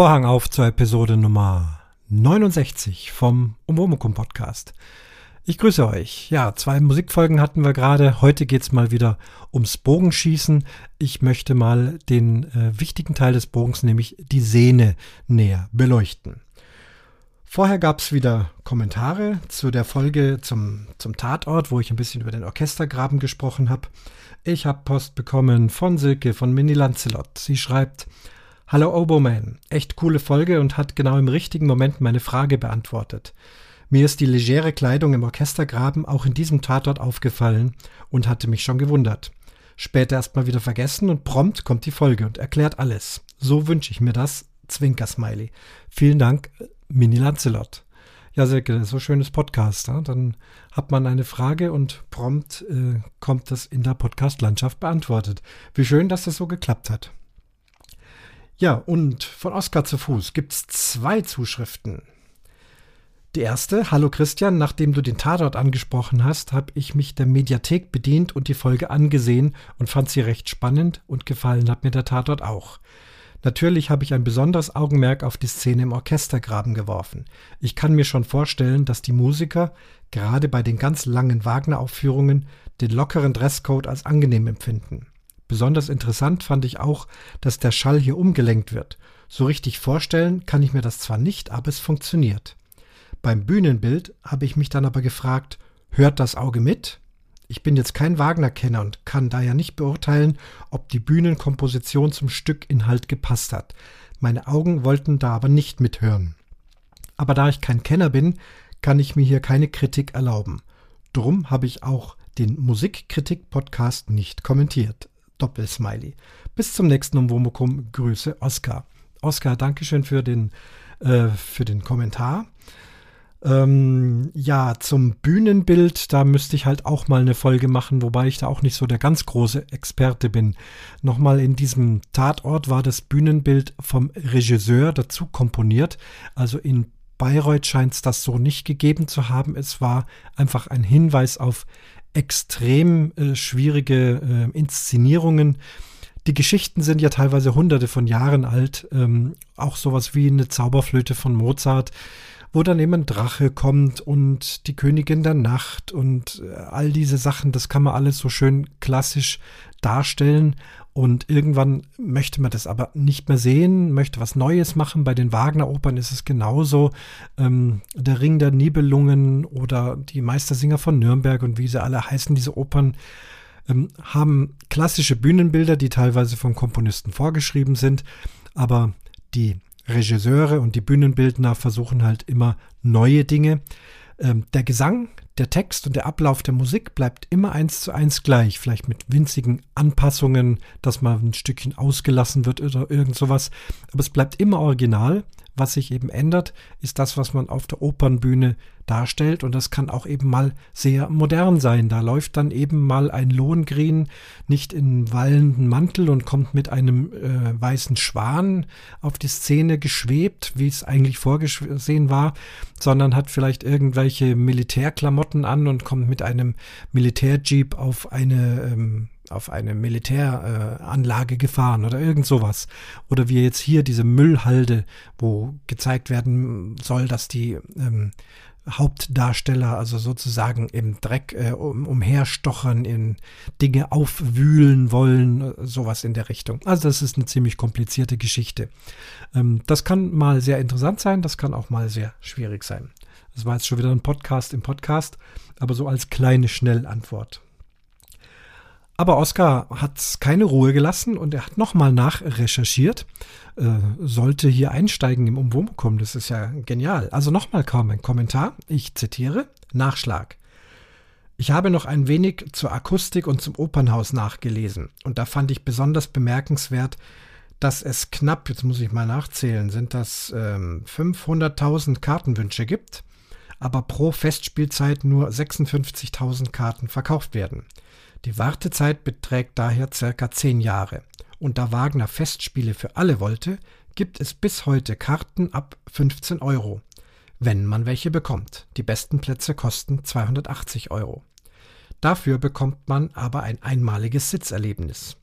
Vorhang auf zur Episode Nummer 69 vom Umwomukum Podcast. Ich grüße euch. Ja, zwei Musikfolgen hatten wir gerade. Heute geht's mal wieder ums Bogenschießen. Ich möchte mal den äh, wichtigen Teil des Bogens, nämlich die Sehne, näher beleuchten. Vorher gab's wieder Kommentare zu der Folge zum, zum Tatort, wo ich ein bisschen über den Orchestergraben gesprochen habe. Ich habe Post bekommen von Silke von Mini Lancelot. Sie schreibt, Hallo Oboman, echt coole Folge und hat genau im richtigen Moment meine Frage beantwortet. Mir ist die legere Kleidung im Orchestergraben auch in diesem Tatort aufgefallen und hatte mich schon gewundert. Später erstmal wieder vergessen und prompt kommt die Folge und erklärt alles. So wünsche ich mir das. Zwinker-Smiley. Vielen Dank, Mini Lancelot. Ja, Silke, so schönes Podcast. Ja? Dann hat man eine Frage und prompt äh, kommt das in der Podcast-Landschaft beantwortet. Wie schön, dass das so geklappt hat. Ja, und von Oskar zu Fuß gibt es zwei Zuschriften. Die erste, hallo Christian, nachdem du den Tatort angesprochen hast, habe ich mich der Mediathek bedient und die Folge angesehen und fand sie recht spannend und gefallen hat mir der Tatort auch. Natürlich habe ich ein besonderes Augenmerk auf die Szene im Orchestergraben geworfen. Ich kann mir schon vorstellen, dass die Musiker, gerade bei den ganz langen Wagner-Aufführungen, den lockeren Dresscode als angenehm empfinden. Besonders interessant fand ich auch, dass der Schall hier umgelenkt wird. So richtig vorstellen kann ich mir das zwar nicht, aber es funktioniert. Beim Bühnenbild habe ich mich dann aber gefragt, hört das Auge mit? Ich bin jetzt kein Wagner-Kenner und kann daher nicht beurteilen, ob die Bühnenkomposition zum Stückinhalt gepasst hat. Meine Augen wollten da aber nicht mithören. Aber da ich kein Kenner bin, kann ich mir hier keine Kritik erlauben. Drum habe ich auch den Musikkritik-Podcast nicht kommentiert. Doppelsmiley. Bis zum nächsten Umwomukum. Grüße, Oskar. Oskar, Dankeschön für den, äh, für den Kommentar. Ähm, ja, zum Bühnenbild, da müsste ich halt auch mal eine Folge machen, wobei ich da auch nicht so der ganz große Experte bin. Nochmal in diesem Tatort war das Bühnenbild vom Regisseur dazu komponiert. Also in Bayreuth scheint es das so nicht gegeben zu haben. Es war einfach ein Hinweis auf extrem äh, schwierige äh, Inszenierungen. Die Geschichten sind ja teilweise hunderte von Jahren alt. Ähm, auch sowas wie eine Zauberflöte von Mozart, wo dann eben ein Drache kommt und die Königin der Nacht und äh, all diese Sachen, das kann man alles so schön klassisch darstellen. Und irgendwann möchte man das aber nicht mehr sehen, möchte was Neues machen. Bei den Wagner-Opern ist es genauso. Ähm, der Ring der Nibelungen oder die Meistersinger von Nürnberg und wie sie alle heißen, diese Opern, ähm, haben klassische Bühnenbilder, die teilweise vom Komponisten vorgeschrieben sind. Aber die Regisseure und die Bühnenbildner versuchen halt immer neue Dinge. Ähm, der Gesang der Text und der Ablauf der Musik bleibt immer eins zu eins gleich, vielleicht mit winzigen Anpassungen, dass mal ein Stückchen ausgelassen wird oder irgend sowas, aber es bleibt immer original. Was sich eben ändert, ist das, was man auf der Opernbühne darstellt und das kann auch eben mal sehr modern sein. Da läuft dann eben mal ein Lohengrin nicht in wallenden Mantel und kommt mit einem äh, weißen Schwan auf die Szene geschwebt, wie es eigentlich vorgesehen war, sondern hat vielleicht irgendwelche Militärklamotten an und kommt mit einem Militärjeep auf eine ähm, auf eine Militäranlage äh, gefahren oder irgend sowas. Oder wie jetzt hier diese Müllhalde, wo gezeigt werden soll, dass die ähm, Hauptdarsteller also sozusagen im Dreck äh, um, umherstochern, in Dinge aufwühlen wollen, sowas in der Richtung. Also das ist eine ziemlich komplizierte Geschichte. Ähm, das kann mal sehr interessant sein, das kann auch mal sehr schwierig sein. Das war jetzt schon wieder ein Podcast im Podcast, aber so als kleine Schnellantwort. Aber Oskar hat keine Ruhe gelassen und er hat nochmal nachrecherchiert. Äh, sollte hier einsteigen im kommen, das ist ja genial. Also nochmal kaum ein Kommentar. Ich zitiere: Nachschlag. Ich habe noch ein wenig zur Akustik und zum Opernhaus nachgelesen. Und da fand ich besonders bemerkenswert, dass es knapp, jetzt muss ich mal nachzählen, sind das ähm, 500.000 Kartenwünsche gibt, aber pro Festspielzeit nur 56.000 Karten verkauft werden. Die Wartezeit beträgt daher circa zehn Jahre. Und da Wagner Festspiele für alle wollte, gibt es bis heute Karten ab 15 Euro. Wenn man welche bekommt. Die besten Plätze kosten 280 Euro. Dafür bekommt man aber ein einmaliges Sitzerlebnis.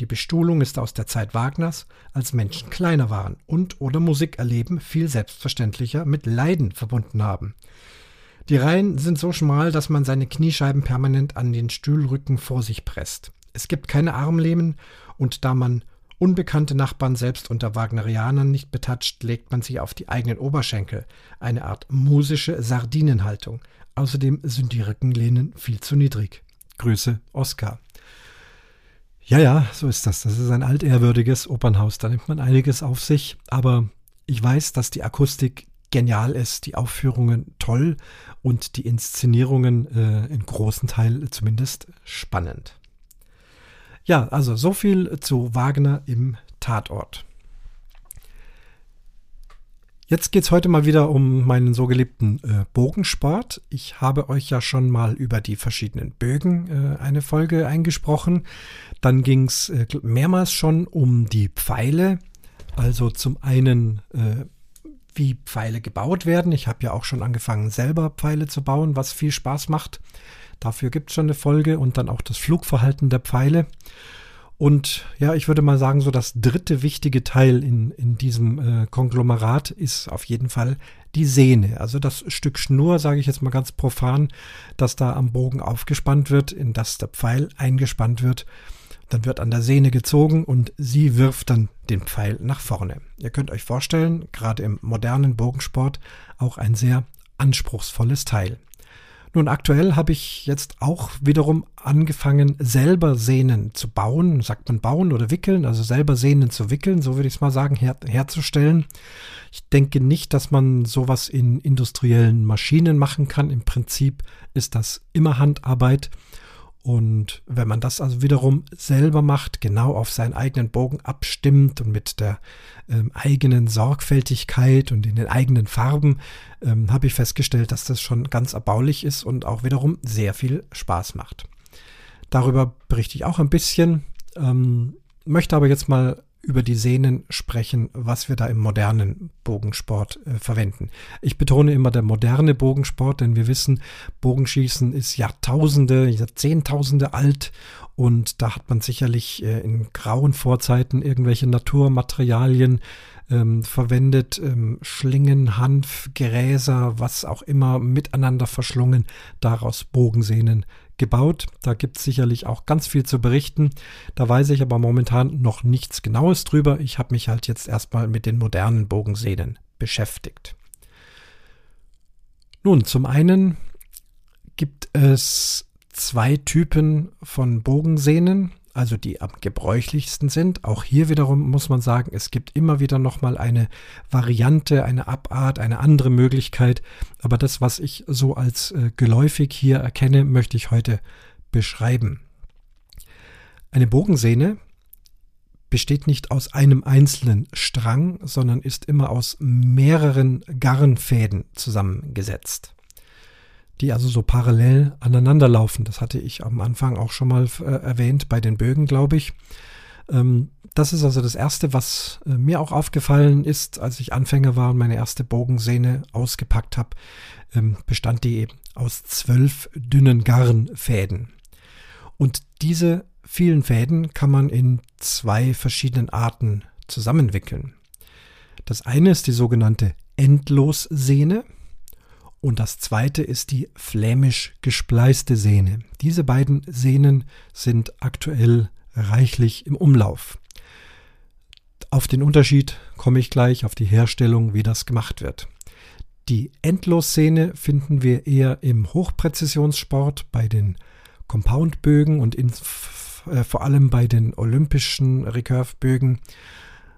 Die Bestuhlung ist aus der Zeit Wagners, als Menschen kleiner waren und oder Musik erleben viel selbstverständlicher mit Leiden verbunden haben. Die Reihen sind so schmal, dass man seine Kniescheiben permanent an den Stühlrücken vor sich presst. Es gibt keine Armlehnen und da man unbekannte Nachbarn selbst unter Wagnerianern nicht betatscht, legt man sich auf die eigenen Oberschenkel, eine Art musische Sardinenhaltung. Außerdem sind die Rückenlehnen viel zu niedrig. Grüße, Oskar. Ja, ja, so ist das. Das ist ein altehrwürdiges Opernhaus. Da nimmt man einiges auf sich. Aber ich weiß, dass die Akustik genial ist, die Aufführungen toll und die Inszenierungen äh, in großen Teil zumindest spannend. Ja, also so viel zu Wagner im Tatort. Jetzt geht es heute mal wieder um meinen so geliebten äh, Bogensport. Ich habe euch ja schon mal über die verschiedenen Bögen äh, eine Folge eingesprochen. Dann ging es äh, mehrmals schon um die Pfeile. Also zum einen, äh, wie Pfeile gebaut werden. Ich habe ja auch schon angefangen, selber Pfeile zu bauen, was viel Spaß macht. Dafür gibt es schon eine Folge und dann auch das Flugverhalten der Pfeile. Und ja, ich würde mal sagen, so das dritte wichtige Teil in, in diesem äh, Konglomerat ist auf jeden Fall die Sehne. Also das Stück Schnur, sage ich jetzt mal ganz profan, das da am Bogen aufgespannt wird, in das der Pfeil eingespannt wird. Dann wird an der Sehne gezogen und sie wirft dann den Pfeil nach vorne. Ihr könnt euch vorstellen, gerade im modernen Bogensport auch ein sehr anspruchsvolles Teil. Nun, aktuell habe ich jetzt auch wiederum angefangen, selber Sehnen zu bauen. Sagt man bauen oder wickeln? Also selber Sehnen zu wickeln, so würde ich es mal sagen, her herzustellen. Ich denke nicht, dass man sowas in industriellen Maschinen machen kann. Im Prinzip ist das immer Handarbeit. Und wenn man das also wiederum selber macht, genau auf seinen eigenen Bogen abstimmt und mit der ähm, eigenen Sorgfältigkeit und in den eigenen Farben, ähm, habe ich festgestellt, dass das schon ganz erbaulich ist und auch wiederum sehr viel Spaß macht. Darüber berichte ich auch ein bisschen, ähm, möchte aber jetzt mal über die Sehnen sprechen, was wir da im modernen Bogensport äh, verwenden. Ich betone immer der moderne Bogensport, denn wir wissen, Bogenschießen ist Jahrtausende, Jahrzehntausende alt und da hat man sicherlich äh, in grauen Vorzeiten irgendwelche Naturmaterialien ähm, verwendet, ähm, Schlingen, Hanf, Gräser, was auch immer miteinander verschlungen, daraus Bogensehnen gebaut. Da gibt es sicherlich auch ganz viel zu berichten. Da weiß ich aber momentan noch nichts Genaues drüber. Ich habe mich halt jetzt erstmal mit den modernen Bogensehnen beschäftigt. Nun, zum einen gibt es zwei Typen von Bogensehnen also die am gebräuchlichsten sind. Auch hier wiederum muss man sagen, es gibt immer wieder nochmal eine Variante, eine Abart, eine andere Möglichkeit. Aber das, was ich so als äh, geläufig hier erkenne, möchte ich heute beschreiben. Eine Bogensehne besteht nicht aus einem einzelnen Strang, sondern ist immer aus mehreren Garnfäden zusammengesetzt die also so parallel aneinander laufen. Das hatte ich am Anfang auch schon mal äh, erwähnt bei den Bögen, glaube ich. Ähm, das ist also das Erste, was äh, mir auch aufgefallen ist, als ich Anfänger war und meine erste Bogensehne ausgepackt habe, ähm, bestand die eben aus zwölf dünnen Garnfäden. Und diese vielen Fäden kann man in zwei verschiedenen Arten zusammenwickeln. Das eine ist die sogenannte Endlossehne. Und das zweite ist die flämisch gespleiste Sehne. Diese beiden Sehnen sind aktuell reichlich im Umlauf. Auf den Unterschied komme ich gleich, auf die Herstellung, wie das gemacht wird. Die Endlossehne finden wir eher im Hochpräzisionssport bei den Compoundbögen und in, äh, vor allem bei den olympischen Recurve-Bögen.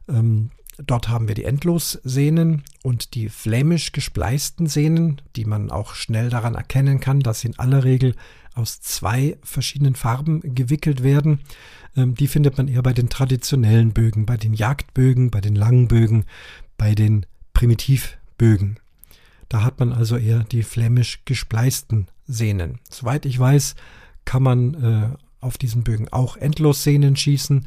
Ähm, Dort haben wir die Endlossehnen und die flämisch gespleisten Sehnen, die man auch schnell daran erkennen kann, dass sie in aller Regel aus zwei verschiedenen Farben gewickelt werden. Ähm, die findet man eher bei den traditionellen Bögen, bei den Jagdbögen, bei den langen Bögen, bei den Primitivbögen. Da hat man also eher die flämisch gespleisten Sehnen. Soweit ich weiß, kann man äh, auf diesen Bögen auch Endlossehnen schießen.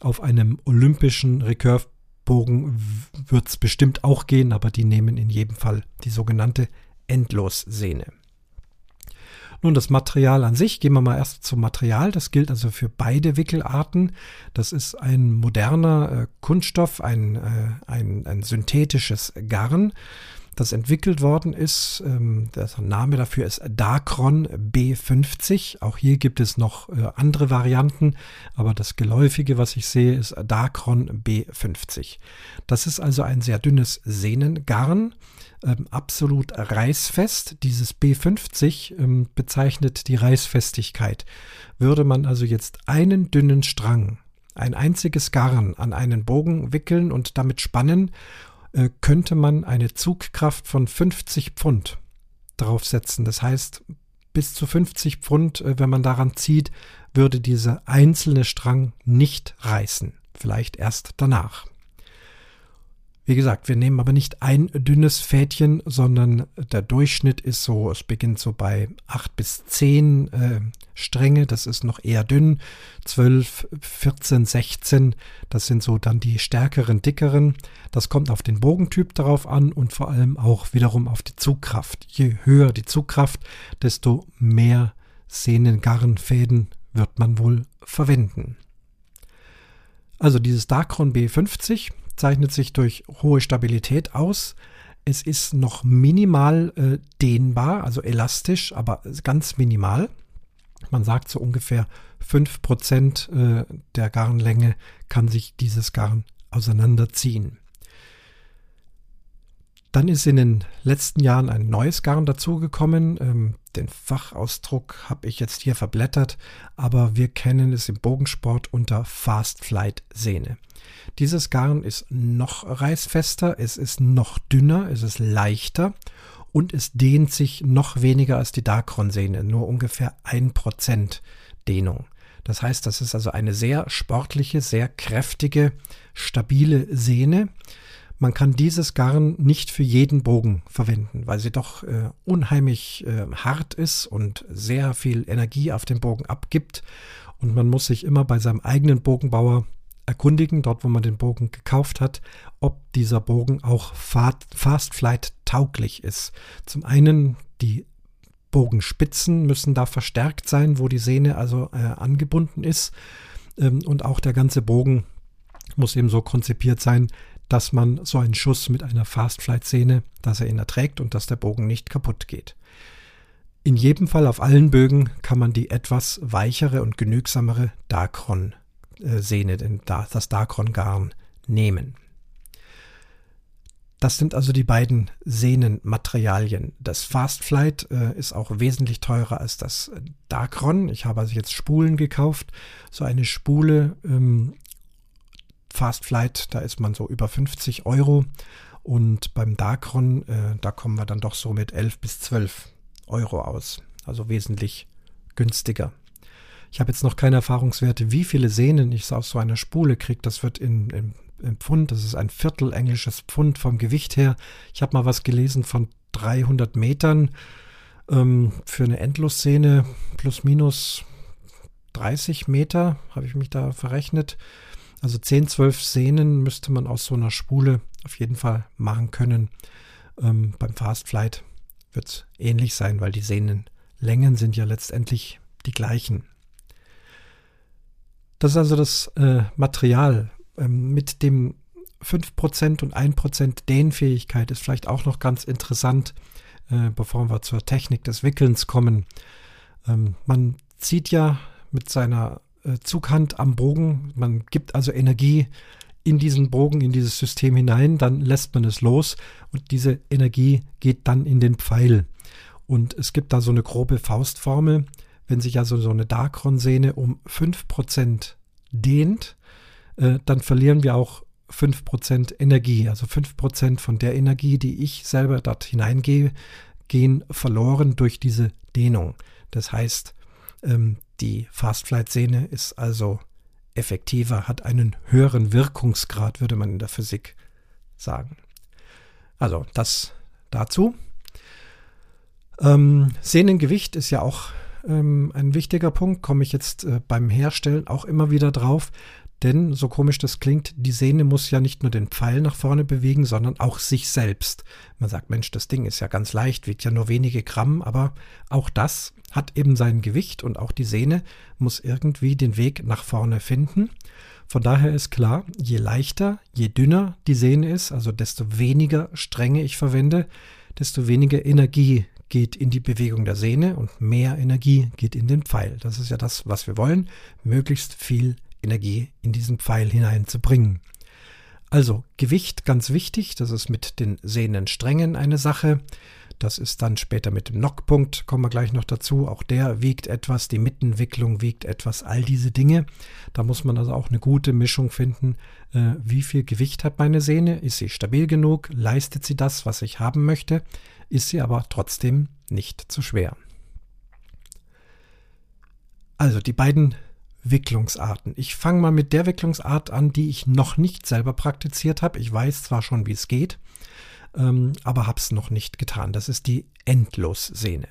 Auf einem olympischen Recurve Bogen wird es bestimmt auch gehen, aber die nehmen in jedem Fall die sogenannte Endlossehne. Nun, das Material an sich, gehen wir mal erst zum Material. Das gilt also für beide Wickelarten. Das ist ein moderner äh, Kunststoff, ein, äh, ein, ein synthetisches Garn das entwickelt worden ist. Ähm, der Name dafür ist Dacron B50. Auch hier gibt es noch äh, andere Varianten, aber das geläufige, was ich sehe, ist Dacron B50. Das ist also ein sehr dünnes Sehnengarn, ähm, absolut reißfest. Dieses B50 ähm, bezeichnet die Reißfestigkeit. Würde man also jetzt einen dünnen Strang ein einziges Garn an einen Bogen wickeln und damit spannen äh, könnte man eine Zugkraft von 50 Pfund draufsetzen. Das heißt, bis zu 50 Pfund, äh, wenn man daran zieht, würde dieser einzelne Strang nicht reißen. Vielleicht erst danach. Wie gesagt, wir nehmen aber nicht ein dünnes Fädchen, sondern der Durchschnitt ist so, es beginnt so bei 8 bis 10 äh, Stränge, das ist noch eher dünn, 12, 14, 16, das sind so dann die stärkeren, dickeren. Das kommt auf den Bogentyp darauf an und vor allem auch wiederum auf die Zugkraft. Je höher die Zugkraft, desto mehr Sehnengarnfäden wird man wohl verwenden. Also dieses Dacron B50 zeichnet sich durch hohe Stabilität aus. Es ist noch minimal äh, dehnbar, also elastisch, aber ganz minimal. Man sagt so ungefähr 5% äh, der Garnlänge kann sich dieses Garn auseinanderziehen. Dann ist in den letzten Jahren ein neues Garn dazugekommen. Ähm, den Fachausdruck habe ich jetzt hier verblättert, aber wir kennen es im Bogensport unter Fast Flight Sehne. Dieses Garn ist noch reißfester, es ist noch dünner, es ist leichter und es dehnt sich noch weniger als die Dacron-Sehne, nur ungefähr ein Prozent Dehnung. Das heißt, das ist also eine sehr sportliche, sehr kräftige, stabile Sehne. Man kann dieses Garn nicht für jeden Bogen verwenden, weil sie doch äh, unheimlich äh, hart ist und sehr viel Energie auf den Bogen abgibt. Und man muss sich immer bei seinem eigenen Bogenbauer erkundigen, dort wo man den Bogen gekauft hat, ob dieser Bogen auch Fast Flight tauglich ist. Zum einen die Bogenspitzen müssen da verstärkt sein, wo die Sehne also äh, angebunden ist. Ähm, und auch der ganze Bogen muss eben so konzipiert sein, dass man so einen Schuss mit einer Fast Flight Sehne, dass er ihn erträgt und dass der Bogen nicht kaputt geht. In jedem Fall auf allen Bögen kann man die etwas weichere und genügsamere Dacron äh, das Dacron-Garn nehmen. Das sind also die beiden Sehnenmaterialien. Das Fast Flight äh, ist auch wesentlich teurer als das Dacron. Ich habe also jetzt Spulen gekauft. So eine Spule ähm, Fast Flight, da ist man so über 50 Euro. Und beim Dacron, äh, da kommen wir dann doch so mit 11 bis 12 Euro aus. Also wesentlich günstiger. Ich habe jetzt noch keine Erfahrungswerte, wie viele Sehnen ich aus so einer Spule kriege. Das wird in, in, in Pfund, das ist ein Viertel englisches Pfund vom Gewicht her. Ich habe mal was gelesen von 300 Metern ähm, für eine Endlosszene plus minus 30 Meter, habe ich mich da verrechnet. Also 10, 12 Sehnen müsste man aus so einer Spule auf jeden Fall machen können. Ähm, beim Fast Flight wird es ähnlich sein, weil die Sehnenlängen sind ja letztendlich die gleichen. Das ist also das äh, Material. Ähm, mit dem 5% und 1% Dehnfähigkeit ist vielleicht auch noch ganz interessant, äh, bevor wir zur Technik des Wickelns kommen. Ähm, man zieht ja mit seiner Zughand am Bogen, man gibt also Energie in diesen Bogen, in dieses System hinein, dann lässt man es los und diese Energie geht dann in den Pfeil. Und es gibt da so eine grobe Faustformel. Wenn sich also so eine Dacron-Sehne um 5% dehnt, äh, dann verlieren wir auch 5% Energie. Also 5% von der Energie, die ich selber dort hineingehe, gehen verloren durch diese Dehnung. Das heißt, ähm, die Fast-Flight-Sehne ist also effektiver, hat einen höheren Wirkungsgrad, würde man in der Physik sagen. Also das dazu. Ähm, Sehnengewicht ist ja auch ähm, ein wichtiger Punkt, komme ich jetzt äh, beim Herstellen auch immer wieder drauf. Denn, so komisch das klingt, die Sehne muss ja nicht nur den Pfeil nach vorne bewegen, sondern auch sich selbst. Man sagt, Mensch, das Ding ist ja ganz leicht, wiegt ja nur wenige Gramm, aber auch das hat eben sein Gewicht und auch die Sehne muss irgendwie den Weg nach vorne finden. Von daher ist klar, je leichter, je dünner die Sehne ist, also desto weniger Stränge ich verwende, desto weniger Energie geht in die Bewegung der Sehne und mehr Energie geht in den Pfeil. Das ist ja das, was wir wollen, möglichst viel Energie in diesen Pfeil hineinzubringen. Also Gewicht ganz wichtig, das ist mit den Sehnensträngen eine Sache. Das ist dann später mit dem Knockpunkt, kommen wir gleich noch dazu. Auch der wiegt etwas, die Mittenwicklung wiegt etwas, all diese Dinge. Da muss man also auch eine gute Mischung finden. Äh, wie viel Gewicht hat meine Sehne? Ist sie stabil genug? Leistet sie das, was ich haben möchte? Ist sie aber trotzdem nicht zu schwer. Also die beiden Wicklungsarten. Ich fange mal mit der Wicklungsart an, die ich noch nicht selber praktiziert habe. Ich weiß zwar schon, wie es geht, ähm, aber habe es noch nicht getan. Das ist die Endlossehne.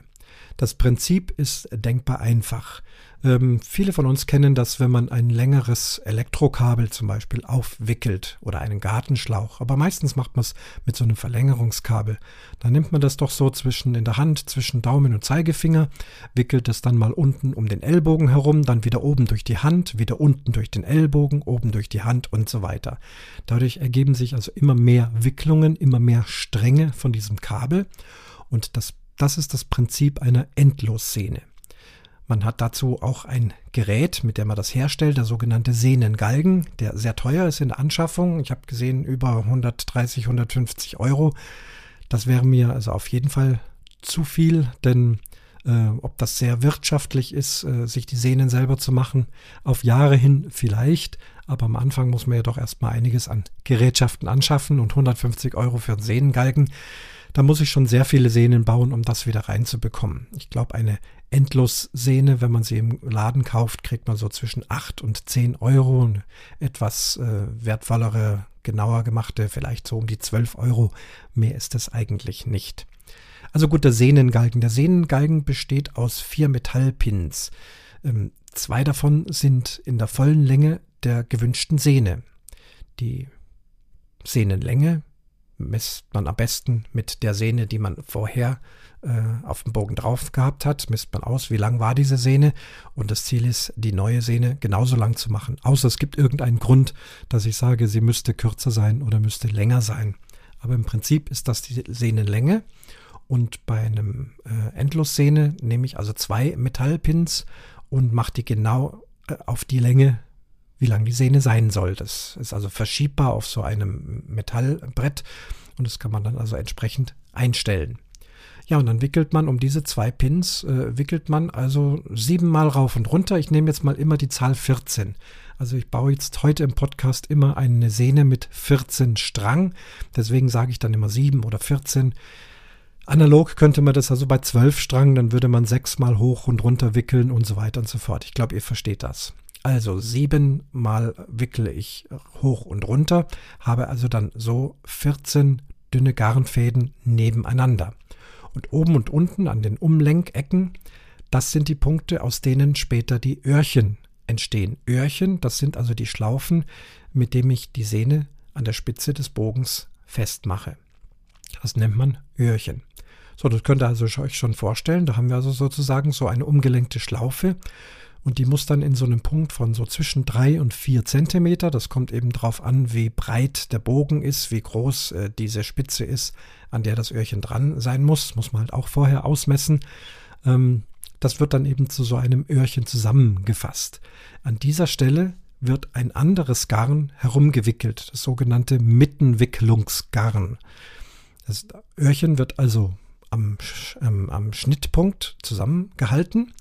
Das Prinzip ist denkbar einfach. Ähm, viele von uns kennen das, wenn man ein längeres Elektrokabel zum Beispiel aufwickelt oder einen Gartenschlauch. Aber meistens macht man es mit so einem Verlängerungskabel. Dann nimmt man das doch so zwischen in der Hand, zwischen Daumen und Zeigefinger, wickelt es dann mal unten um den Ellbogen herum, dann wieder oben durch die Hand, wieder unten durch den Ellbogen, oben durch die Hand und so weiter. Dadurch ergeben sich also immer mehr Wicklungen, immer mehr Stränge von diesem Kabel. Und das, das ist das Prinzip einer Endlossehne. Man hat dazu auch ein Gerät, mit dem man das herstellt, der sogenannte Sehnengalgen, der sehr teuer ist in der Anschaffung. Ich habe gesehen, über 130, 150 Euro. Das wäre mir also auf jeden Fall zu viel, denn äh, ob das sehr wirtschaftlich ist, äh, sich die Sehnen selber zu machen, auf Jahre hin vielleicht, aber am Anfang muss man ja doch erstmal einiges an Gerätschaften anschaffen und 150 Euro für einen Sehnengalgen. Da muss ich schon sehr viele Sehnen bauen, um das wieder reinzubekommen. Ich glaube, eine Endlossehne, wenn man sie im Laden kauft, kriegt man so zwischen 8 und 10 Euro. Eine etwas äh, wertvollere, genauer gemachte, vielleicht so um die 12 Euro. Mehr ist es eigentlich nicht. Also gut, der Sehnengalgen. Der Sehnengalgen besteht aus vier Metallpins. Ähm, zwei davon sind in der vollen Länge der gewünschten Sehne. Die Sehnenlänge misst man am besten mit der Sehne, die man vorher äh, auf dem Bogen drauf gehabt hat, misst man aus, wie lang war diese Sehne und das Ziel ist, die neue Sehne genauso lang zu machen. Außer es gibt irgendeinen Grund, dass ich sage, sie müsste kürzer sein oder müsste länger sein. Aber im Prinzip ist das die Sehnenlänge und bei einem äh, Endlossehne nehme ich also zwei Metallpins und mache die genau äh, auf die Länge, wie lang die Sehne sein soll. Das ist also verschiebbar auf so einem Metallbrett und das kann man dann also entsprechend einstellen. Ja, und dann wickelt man um diese zwei Pins, äh, wickelt man also siebenmal rauf und runter. Ich nehme jetzt mal immer die Zahl 14. Also ich baue jetzt heute im Podcast immer eine Sehne mit 14 Strang. Deswegen sage ich dann immer sieben oder 14. Analog könnte man das also bei 12 Strang, dann würde man sechsmal hoch und runter wickeln und so weiter und so fort. Ich glaube, ihr versteht das. Also siebenmal wickle ich hoch und runter, habe also dann so 14 dünne Garnfäden nebeneinander. Und oben und unten an den Umlenkecken, das sind die Punkte, aus denen später die Öhrchen entstehen. Öhrchen, das sind also die Schlaufen, mit denen ich die Sehne an der Spitze des Bogens festmache. Das nennt man Öhrchen. So, das könnt ihr also euch schon vorstellen. Da haben wir also sozusagen so eine umgelenkte Schlaufe und die muss dann in so einem Punkt von so zwischen drei und vier Zentimeter, das kommt eben darauf an, wie breit der Bogen ist, wie groß äh, diese Spitze ist, an der das Öhrchen dran sein muss, muss man halt auch vorher ausmessen. Ähm, das wird dann eben zu so einem Öhrchen zusammengefasst. An dieser Stelle wird ein anderes Garn herumgewickelt, das sogenannte Mittenwicklungsgarn. Das Öhrchen wird also am, ähm, am Schnittpunkt zusammengehalten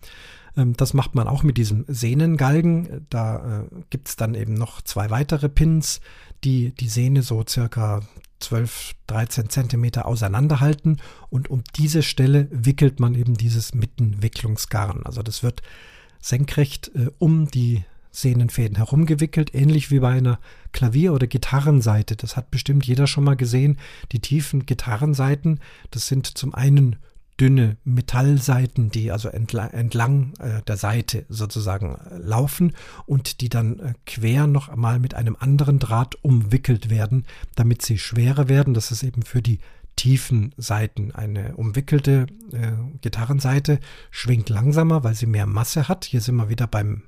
das macht man auch mit diesem Sehnengalgen. Da äh, gibt es dann eben noch zwei weitere Pins, die die Sehne so circa 12, 13 Zentimeter auseinanderhalten. Und um diese Stelle wickelt man eben dieses Mittenwicklungsgarn. Also das wird senkrecht äh, um die Sehnenfäden herumgewickelt, ähnlich wie bei einer Klavier- oder Gitarrenseite. Das hat bestimmt jeder schon mal gesehen. Die tiefen Gitarrenseiten, das sind zum einen dünne Metallseiten, die also entlang, entlang äh, der Seite sozusagen äh, laufen und die dann äh, quer noch einmal mit einem anderen Draht umwickelt werden, damit sie schwerer werden. Das ist eben für die tiefen Seiten. Eine umwickelte äh, Gitarrenseite schwingt langsamer, weil sie mehr Masse hat. Hier sind wir wieder beim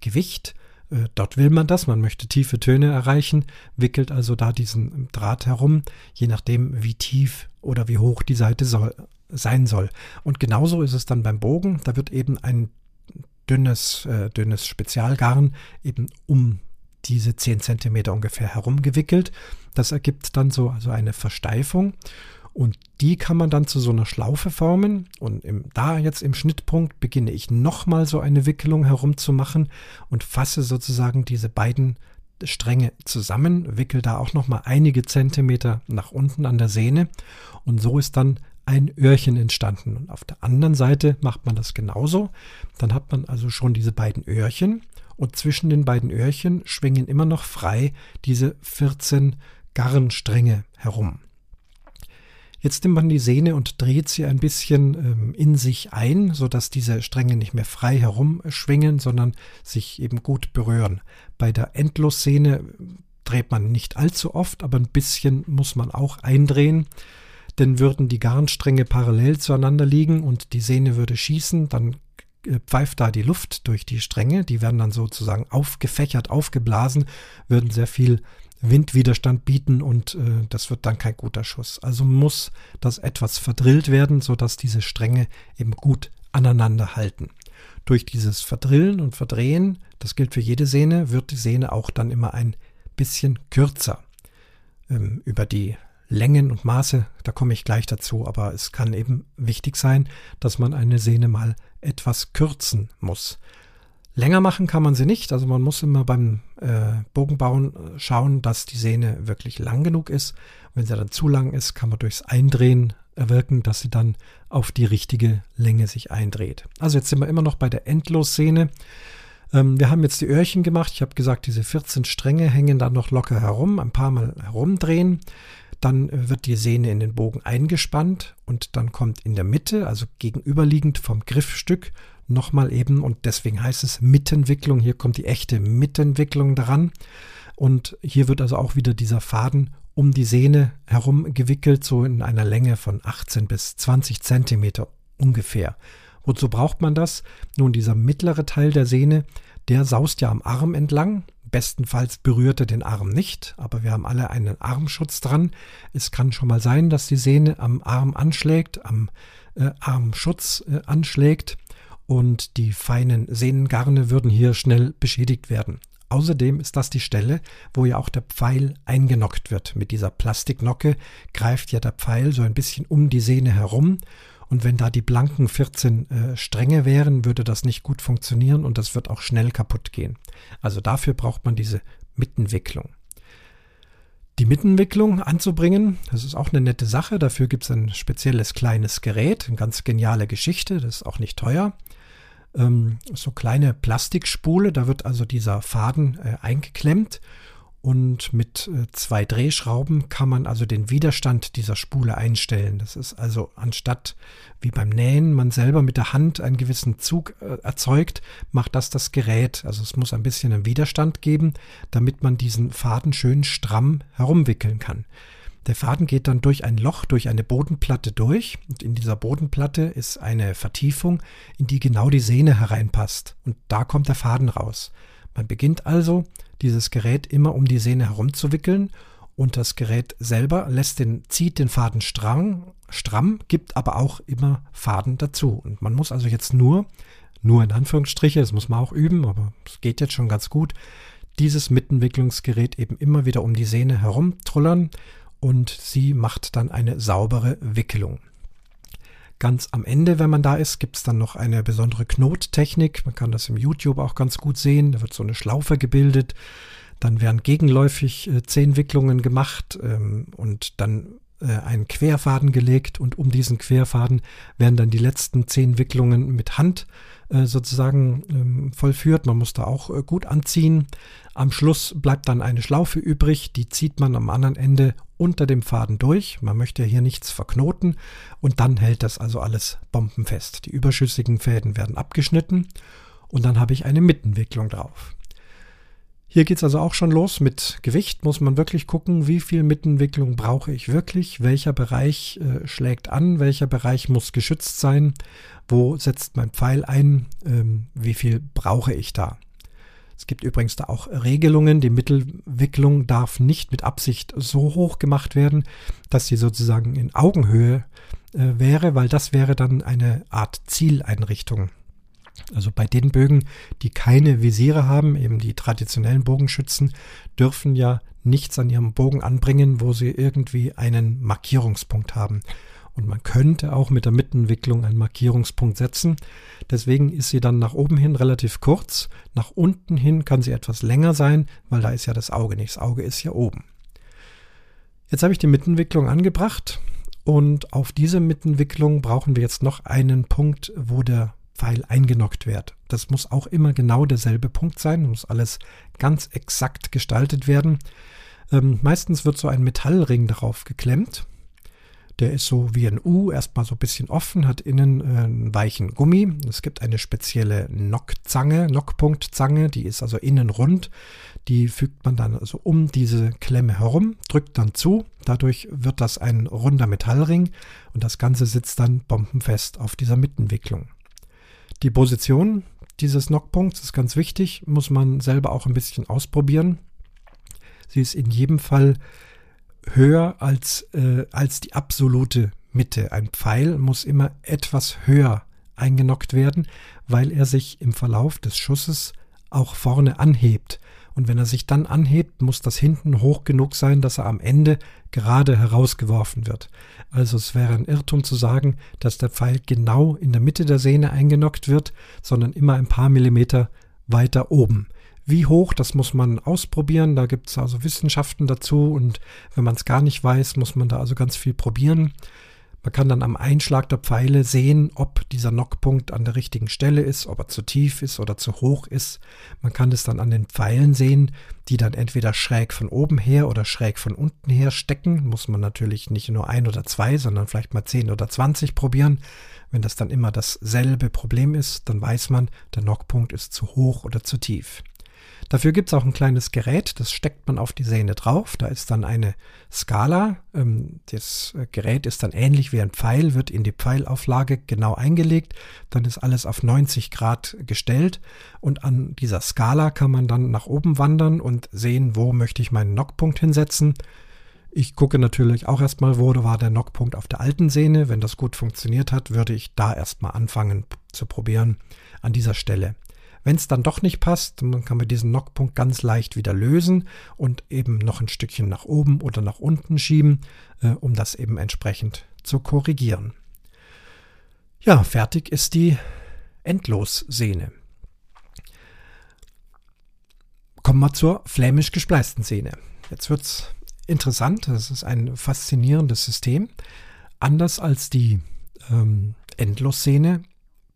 Gewicht. Äh, dort will man das, man möchte tiefe Töne erreichen, wickelt also da diesen Draht herum, je nachdem, wie tief oder wie hoch die Seite soll, sein soll. Und genauso ist es dann beim Bogen. Da wird eben ein dünnes, äh, dünnes Spezialgarn eben um diese 10 cm ungefähr herumgewickelt. Das ergibt dann so also eine Versteifung. Und die kann man dann zu so einer Schlaufe formen. Und im, da jetzt im Schnittpunkt beginne ich nochmal so eine Wickelung herumzumachen und fasse sozusagen diese beiden Stränge zusammen, wickel da auch nochmal einige Zentimeter nach unten an der Sehne. Und so ist dann ein Öhrchen entstanden. Und auf der anderen Seite macht man das genauso. Dann hat man also schon diese beiden Öhrchen. Und zwischen den beiden Öhrchen schwingen immer noch frei diese 14 Garnstränge herum. Jetzt nimmt man die Sehne und dreht sie ein bisschen ähm, in sich ein, sodass diese Stränge nicht mehr frei herumschwingen, sondern sich eben gut berühren. Bei der Endlossehne dreht man nicht allzu oft, aber ein bisschen muss man auch eindrehen. Denn würden die Garnstränge parallel zueinander liegen und die Sehne würde schießen, dann äh, pfeift da die Luft durch die Stränge, die werden dann sozusagen aufgefächert, aufgeblasen, würden sehr viel Windwiderstand bieten und äh, das wird dann kein guter Schuss. Also muss das etwas verdrillt werden, sodass diese Stränge eben gut aneinander halten. Durch dieses Verdrillen und Verdrehen, das gilt für jede Sehne, wird die Sehne auch dann immer ein bisschen kürzer. Ähm, über die Längen und Maße, da komme ich gleich dazu, aber es kann eben wichtig sein, dass man eine Sehne mal etwas kürzen muss. Länger machen kann man sie nicht, also man muss immer beim äh, Bogenbauen äh, schauen, dass die Sehne wirklich lang genug ist. Wenn sie dann zu lang ist, kann man durchs Eindrehen erwirken, dass sie dann auf die richtige Länge sich eindreht. Also jetzt sind wir immer noch bei der Endlossehne. Ähm, wir haben jetzt die Öhrchen gemacht. Ich habe gesagt, diese 14 Stränge hängen dann noch locker herum, ein paar Mal herumdrehen. Dann äh, wird die Sehne in den Bogen eingespannt und dann kommt in der Mitte, also gegenüberliegend vom Griffstück, nochmal eben, und deswegen heißt es Mittenwicklung, hier kommt die echte Mittenwicklung dran. Und hier wird also auch wieder dieser Faden um die Sehne herum gewickelt, so in einer Länge von 18 bis 20 Zentimeter ungefähr. Wozu braucht man das? Nun, dieser mittlere Teil der Sehne, der saust ja am Arm entlang. Bestenfalls berührt er den Arm nicht, aber wir haben alle einen Armschutz dran. Es kann schon mal sein, dass die Sehne am Arm anschlägt, am äh, Armschutz äh, anschlägt und die feinen Sehnengarne würden hier schnell beschädigt werden. Außerdem ist das die Stelle, wo ja auch der Pfeil eingenockt wird. Mit dieser Plastiknocke greift ja der Pfeil so ein bisschen um die Sehne herum. Und wenn da die blanken 14 äh, Stränge wären, würde das nicht gut funktionieren und das wird auch schnell kaputt gehen. Also dafür braucht man diese Mittenwicklung. Die Mittenwicklung anzubringen, das ist auch eine nette Sache. Dafür gibt es ein spezielles kleines Gerät, eine ganz geniale Geschichte, das ist auch nicht teuer ähm, so kleine Plastikspule. Da wird also dieser Faden äh, eingeklemmt und mit äh, zwei Drehschrauben kann man also den Widerstand dieser Spule einstellen. Das ist also anstatt wie beim Nähen man selber mit der Hand einen gewissen Zug äh, erzeugt, macht das das Gerät. Also es muss ein bisschen einen Widerstand geben, damit man diesen Faden schön stramm herumwickeln kann. Der Faden geht dann durch ein Loch, durch eine Bodenplatte durch. Und in dieser Bodenplatte ist eine Vertiefung, in die genau die Sehne hereinpasst. Und da kommt der Faden raus. Man beginnt also, dieses Gerät immer um die Sehne herumzuwickeln und das Gerät selber lässt den, zieht den Faden stramm, stramm, gibt aber auch immer Faden dazu. Und man muss also jetzt nur, nur in Anführungsstriche, das muss man auch üben, aber es geht jetzt schon ganz gut, dieses Mittenwicklungsgerät eben immer wieder um die Sehne herumtrullern und sie macht dann eine saubere Wickelung. Ganz am Ende, wenn man da ist, gibt es dann noch eine besondere Knottechnik. Man kann das im YouTube auch ganz gut sehen. Da wird so eine Schlaufe gebildet. Dann werden gegenläufig äh, zehn Wicklungen gemacht ähm, und dann äh, einen Querfaden gelegt und um diesen Querfaden werden dann die letzten zehn Wicklungen mit Hand äh, sozusagen ähm, vollführt. Man muss da auch äh, gut anziehen. Am Schluss bleibt dann eine Schlaufe übrig, die zieht man am anderen Ende unter dem Faden durch. Man möchte hier nichts verknoten und dann hält das also alles bombenfest. Die überschüssigen Fäden werden abgeschnitten und dann habe ich eine Mittenwicklung drauf. Hier geht es also auch schon los mit Gewicht. Muss man wirklich gucken, wie viel Mittenwicklung brauche ich wirklich, welcher Bereich äh, schlägt an, welcher Bereich muss geschützt sein, wo setzt mein Pfeil ein, ähm, wie viel brauche ich da. Es gibt übrigens da auch Regelungen. Die Mittelwicklung darf nicht mit Absicht so hoch gemacht werden, dass sie sozusagen in Augenhöhe äh, wäre, weil das wäre dann eine Art Zieleinrichtung. Also bei den Bögen, die keine Visiere haben, eben die traditionellen Bogenschützen, dürfen ja nichts an ihrem Bogen anbringen, wo sie irgendwie einen Markierungspunkt haben. Und man könnte auch mit der Mittenwicklung einen Markierungspunkt setzen. Deswegen ist sie dann nach oben hin relativ kurz. Nach unten hin kann sie etwas länger sein, weil da ist ja das Auge nicht. Das Auge ist ja oben. Jetzt habe ich die Mittenwicklung angebracht und auf diese Mittenwicklung brauchen wir jetzt noch einen Punkt, wo der Pfeil eingenockt wird. Das muss auch immer genau derselbe Punkt sein, muss alles ganz exakt gestaltet werden. Ähm, meistens wird so ein Metallring darauf geklemmt der ist so wie ein U, erstmal so ein bisschen offen, hat innen äh, einen weichen Gummi. Es gibt eine spezielle Nockzange, Nockpunktzange, die ist also innen rund. Die fügt man dann also um diese Klemme herum, drückt dann zu. Dadurch wird das ein runder Metallring und das Ganze sitzt dann bombenfest auf dieser Mittenwicklung. Die Position dieses Nockpunkts ist ganz wichtig, muss man selber auch ein bisschen ausprobieren. Sie ist in jedem Fall höher als, äh, als die absolute Mitte. Ein Pfeil muss immer etwas höher eingenockt werden, weil er sich im Verlauf des Schusses auch vorne anhebt. Und wenn er sich dann anhebt, muss das hinten hoch genug sein, dass er am Ende gerade herausgeworfen wird. Also es wäre ein Irrtum zu sagen, dass der Pfeil genau in der Mitte der Sehne eingenockt wird, sondern immer ein paar Millimeter weiter oben. Wie hoch, das muss man ausprobieren. Da gibt es also Wissenschaften dazu und wenn man es gar nicht weiß, muss man da also ganz viel probieren. Man kann dann am Einschlag der Pfeile sehen, ob dieser Knockpunkt an der richtigen Stelle ist, ob er zu tief ist oder zu hoch ist. Man kann es dann an den Pfeilen sehen, die dann entweder schräg von oben her oder schräg von unten her stecken. Muss man natürlich nicht nur ein oder zwei, sondern vielleicht mal zehn oder zwanzig probieren. Wenn das dann immer dasselbe Problem ist, dann weiß man, der Knockpunkt ist zu hoch oder zu tief. Dafür gibt es auch ein kleines Gerät, das steckt man auf die Sehne drauf. Da ist dann eine Skala. Ähm, das äh, Gerät ist dann ähnlich wie ein Pfeil, wird in die Pfeilauflage genau eingelegt. Dann ist alles auf 90 Grad gestellt und an dieser Skala kann man dann nach oben wandern und sehen, wo möchte ich meinen Knockpunkt hinsetzen. Ich gucke natürlich auch erstmal, wo war der Knockpunkt auf der alten Sehne. Wenn das gut funktioniert hat, würde ich da erstmal anfangen zu probieren an dieser Stelle. Wenn es dann doch nicht passt, dann kann man diesen Knockpunkt ganz leicht wieder lösen und eben noch ein Stückchen nach oben oder nach unten schieben, äh, um das eben entsprechend zu korrigieren. Ja, fertig ist die Endlossehne. Kommen wir zur flämisch gespleisten Sehne. Jetzt wird es interessant, das ist ein faszinierendes System. Anders als die ähm, Endlossehne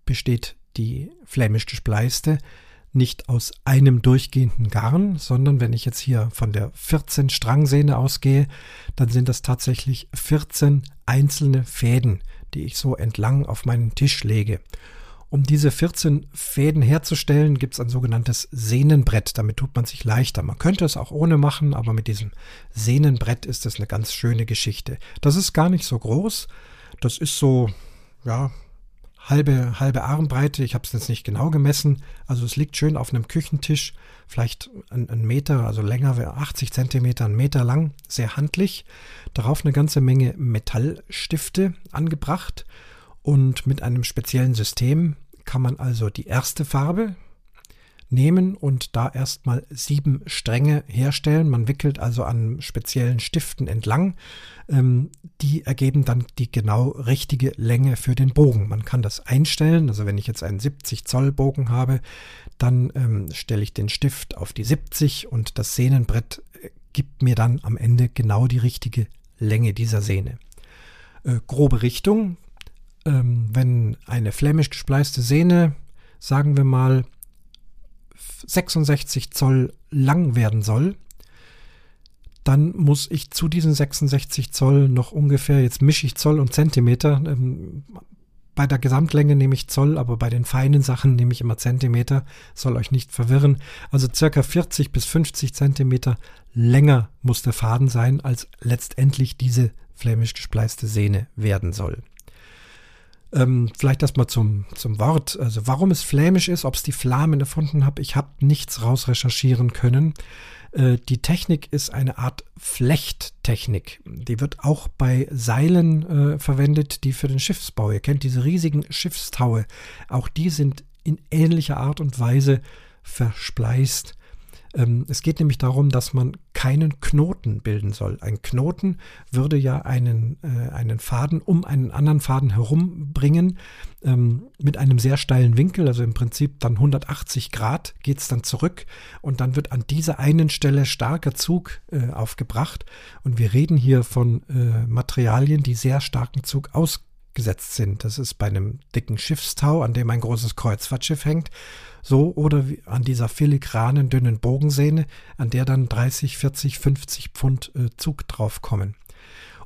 besteht die flämisch gespleiste nicht aus einem durchgehenden Garn, sondern wenn ich jetzt hier von der 14 Strangsehne ausgehe, dann sind das tatsächlich 14 einzelne Fäden, die ich so entlang auf meinen Tisch lege. Um diese 14 Fäden herzustellen, gibt es ein sogenanntes Sehnenbrett. Damit tut man sich leichter. Man könnte es auch ohne machen, aber mit diesem Sehnenbrett ist es eine ganz schöne Geschichte. Das ist gar nicht so groß. Das ist so, ja, halbe, halbe Armbreite. Ich habe es jetzt nicht genau gemessen. Also es liegt schön auf einem Küchentisch, vielleicht ein, Meter, also länger, 80 Zentimeter, ein Meter lang, sehr handlich. Darauf eine ganze Menge Metallstifte angebracht und mit einem speziellen System kann man also die erste Farbe, nehmen und da erstmal sieben Stränge herstellen. Man wickelt also an speziellen Stiften entlang. Ähm, die ergeben dann die genau richtige Länge für den Bogen. Man kann das einstellen. Also wenn ich jetzt einen 70 Zoll Bogen habe, dann ähm, stelle ich den Stift auf die 70 und das Sehnenbrett äh, gibt mir dann am Ende genau die richtige Länge dieser Sehne. Äh, grobe Richtung. Ähm, wenn eine flämisch gespleiste Sehne, sagen wir mal, 66 Zoll lang werden soll, dann muss ich zu diesen 66 Zoll noch ungefähr, jetzt mische ich Zoll und Zentimeter. Ähm, bei der Gesamtlänge nehme ich Zoll, aber bei den feinen Sachen nehme ich immer Zentimeter. Soll euch nicht verwirren. Also circa 40 bis 50 Zentimeter länger muss der Faden sein, als letztendlich diese flämisch gespleiste Sehne werden soll. Ähm, vielleicht erstmal zum, zum Wort. Also warum es flämisch ist, ob es die Flamen erfunden habe, ich habe nichts rausrecherchieren können. Äh, die Technik ist eine Art Flechttechnik. Die wird auch bei Seilen äh, verwendet, die für den Schiffsbau. Ihr kennt diese riesigen Schiffstaue. Auch die sind in ähnlicher Art und Weise verspleist. Ähm, es geht nämlich darum, dass man keinen Knoten bilden soll. Ein Knoten würde ja einen, äh, einen Faden um einen anderen Faden herumbringen ähm, mit einem sehr steilen Winkel, also im Prinzip dann 180 Grad geht es dann zurück und dann wird an dieser einen Stelle starker Zug äh, aufgebracht. Und wir reden hier von äh, Materialien, die sehr starken Zug ausgesetzt sind. Das ist bei einem dicken Schiffstau, an dem ein großes Kreuzfahrtschiff hängt so oder an dieser filigranen, dünnen Bogensehne, an der dann 30, 40, 50 Pfund äh, Zug draufkommen.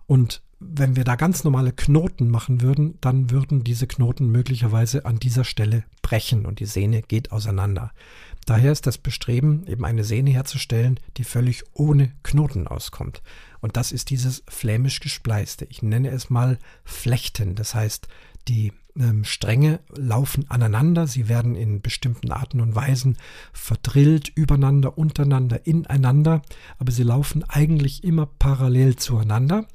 Und wenn wir da ganz normale Knoten machen würden, dann würden diese Knoten möglicherweise an dieser Stelle brechen und die Sehne geht auseinander. Daher ist das Bestreben, eben eine Sehne herzustellen, die völlig ohne Knoten auskommt. Und das ist dieses flämisch gespleiste. Ich nenne es mal Flechten. Das heißt, die ähm, Stränge laufen aneinander, sie werden in bestimmten Arten und Weisen verdrillt, übereinander, untereinander, ineinander, aber sie laufen eigentlich immer parallel zueinander,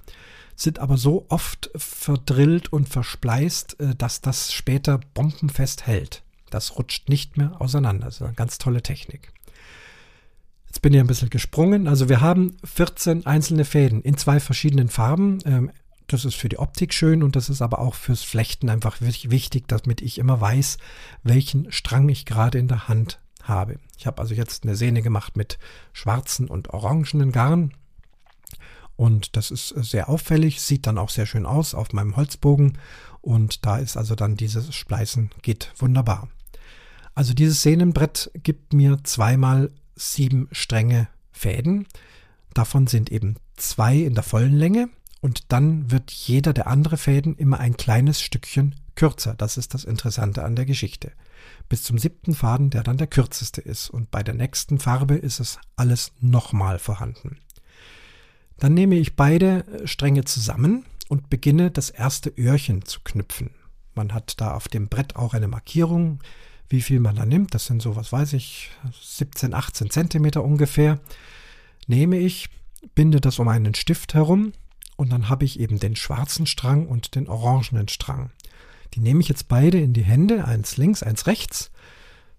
sind aber so oft verdrillt und verspleist, äh, dass das später bombenfest hält. Das rutscht nicht mehr auseinander. Das ist eine ganz tolle Technik. Jetzt bin ich ein bisschen gesprungen. Also wir haben 14 einzelne Fäden in zwei verschiedenen Farben. Ähm, das ist für die Optik schön und das ist aber auch fürs Flechten einfach wichtig, damit ich immer weiß, welchen Strang ich gerade in der Hand habe. Ich habe also jetzt eine Sehne gemacht mit schwarzen und orangenen Garn. Und das ist sehr auffällig, sieht dann auch sehr schön aus auf meinem Holzbogen. Und da ist also dann dieses Spleißen geht wunderbar. Also dieses Sehnenbrett gibt mir zweimal sieben Stränge Fäden. Davon sind eben zwei in der vollen Länge und dann wird jeder der andere Fäden immer ein kleines Stückchen kürzer. Das ist das Interessante an der Geschichte. Bis zum siebten Faden, der dann der kürzeste ist. Und bei der nächsten Farbe ist es alles nochmal vorhanden. Dann nehme ich beide Stränge zusammen und beginne das erste Öhrchen zu knüpfen. Man hat da auf dem Brett auch eine Markierung, wie viel man da nimmt. Das sind so, was weiß ich, 17, 18 Zentimeter ungefähr. Nehme ich, binde das um einen Stift herum und dann habe ich eben den schwarzen Strang und den orangenen Strang. Die nehme ich jetzt beide in die Hände, eins links, eins rechts,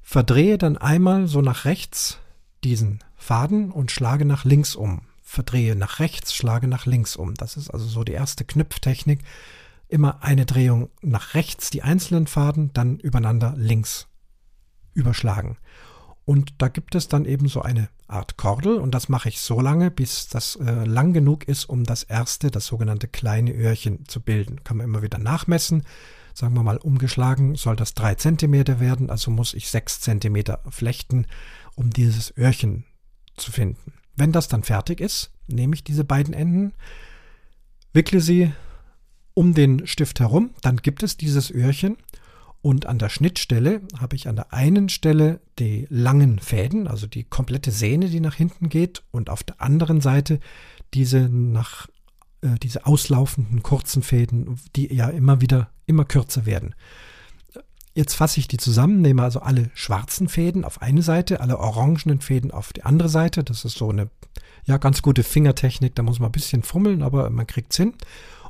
verdrehe dann einmal so nach rechts diesen Faden und schlage nach links um. Verdrehe nach rechts, schlage nach links um. Das ist also so die erste Knüpftechnik. Immer eine Drehung nach rechts, die einzelnen Faden, dann übereinander links überschlagen. Und da gibt es dann eben so eine Art Kordel und das mache ich so lange, bis das äh, lang genug ist, um das erste, das sogenannte kleine Öhrchen zu bilden. Kann man immer wieder nachmessen. Sagen wir mal, umgeschlagen soll das drei Zentimeter werden, also muss ich sechs Zentimeter flechten, um dieses Öhrchen zu finden. Wenn das dann fertig ist, nehme ich diese beiden Enden, wickle sie um den Stift herum, dann gibt es dieses Öhrchen und an der Schnittstelle habe ich an der einen Stelle die langen Fäden, also die komplette Sehne, die nach hinten geht, und auf der anderen Seite diese nach äh, diese auslaufenden kurzen Fäden, die ja immer wieder immer kürzer werden. Jetzt fasse ich die zusammen, nehme also alle schwarzen Fäden auf eine Seite, alle orangenen Fäden auf die andere Seite. Das ist so eine ja ganz gute Fingertechnik, da muss man ein bisschen fummeln, aber man kriegt es hin.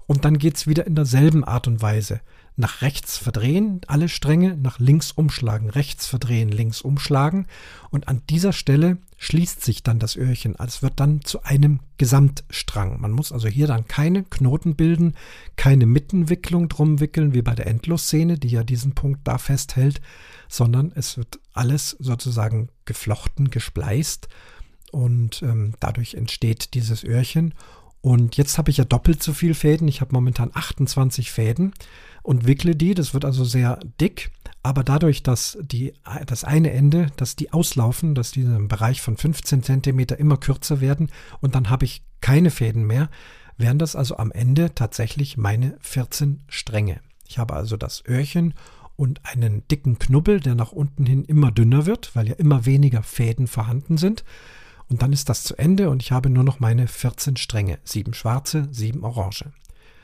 Und dann geht es wieder in derselben Art und Weise nach rechts verdrehen, alle Stränge nach links umschlagen, rechts verdrehen, links umschlagen und an dieser Stelle schließt sich dann das Öhrchen. Also es wird dann zu einem Gesamtstrang. Man muss also hier dann keine Knoten bilden, keine Mittenwicklung drum wickeln, wie bei der Endlosszene, die ja diesen Punkt da festhält, sondern es wird alles sozusagen geflochten, gespleist und ähm, dadurch entsteht dieses Öhrchen. Und jetzt habe ich ja doppelt so viel Fäden. Ich habe momentan 28 Fäden und wickle die. Das wird also sehr dick. Aber dadurch, dass die, das eine Ende, dass die auslaufen, dass die im Bereich von 15 cm immer kürzer werden und dann habe ich keine Fäden mehr, wären das also am Ende tatsächlich meine 14 Stränge. Ich habe also das Öhrchen und einen dicken Knubbel, der nach unten hin immer dünner wird, weil ja immer weniger Fäden vorhanden sind. Und dann ist das zu Ende und ich habe nur noch meine 14 Stränge. Sieben schwarze, sieben orange.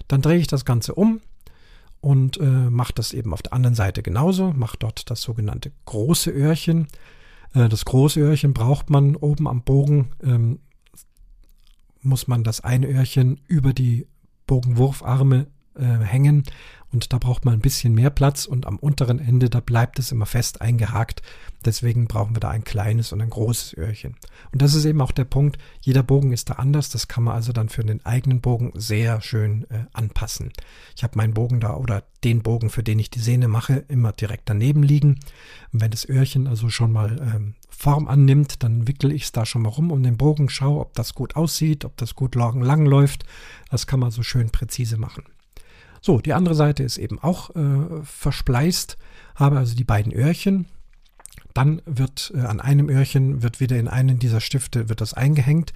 Dann drehe ich das Ganze um und äh, mache das eben auf der anderen Seite genauso. Mache dort das sogenannte große Öhrchen. Äh, das große Öhrchen braucht man oben am Bogen. Ähm, muss man das eine Öhrchen über die Bogenwurfarme äh, hängen und da braucht man ein bisschen mehr Platz und am unteren Ende, da bleibt es immer fest eingehakt. Deswegen brauchen wir da ein kleines und ein großes Öhrchen. Und das ist eben auch der Punkt, jeder Bogen ist da anders, das kann man also dann für den eigenen Bogen sehr schön äh, anpassen. Ich habe meinen Bogen da oder den Bogen, für den ich die Sehne mache, immer direkt daneben liegen. Und wenn das Öhrchen also schon mal ähm, Form annimmt, dann wickel ich es da schon mal rum um den Bogen, schaue, ob das gut aussieht, ob das gut lang, läuft. Das kann man so schön präzise machen. So, die andere Seite ist eben auch äh, verspleißt, habe also die beiden Öhrchen. Dann wird äh, an einem Öhrchen wird wieder in einen dieser Stifte wird das eingehängt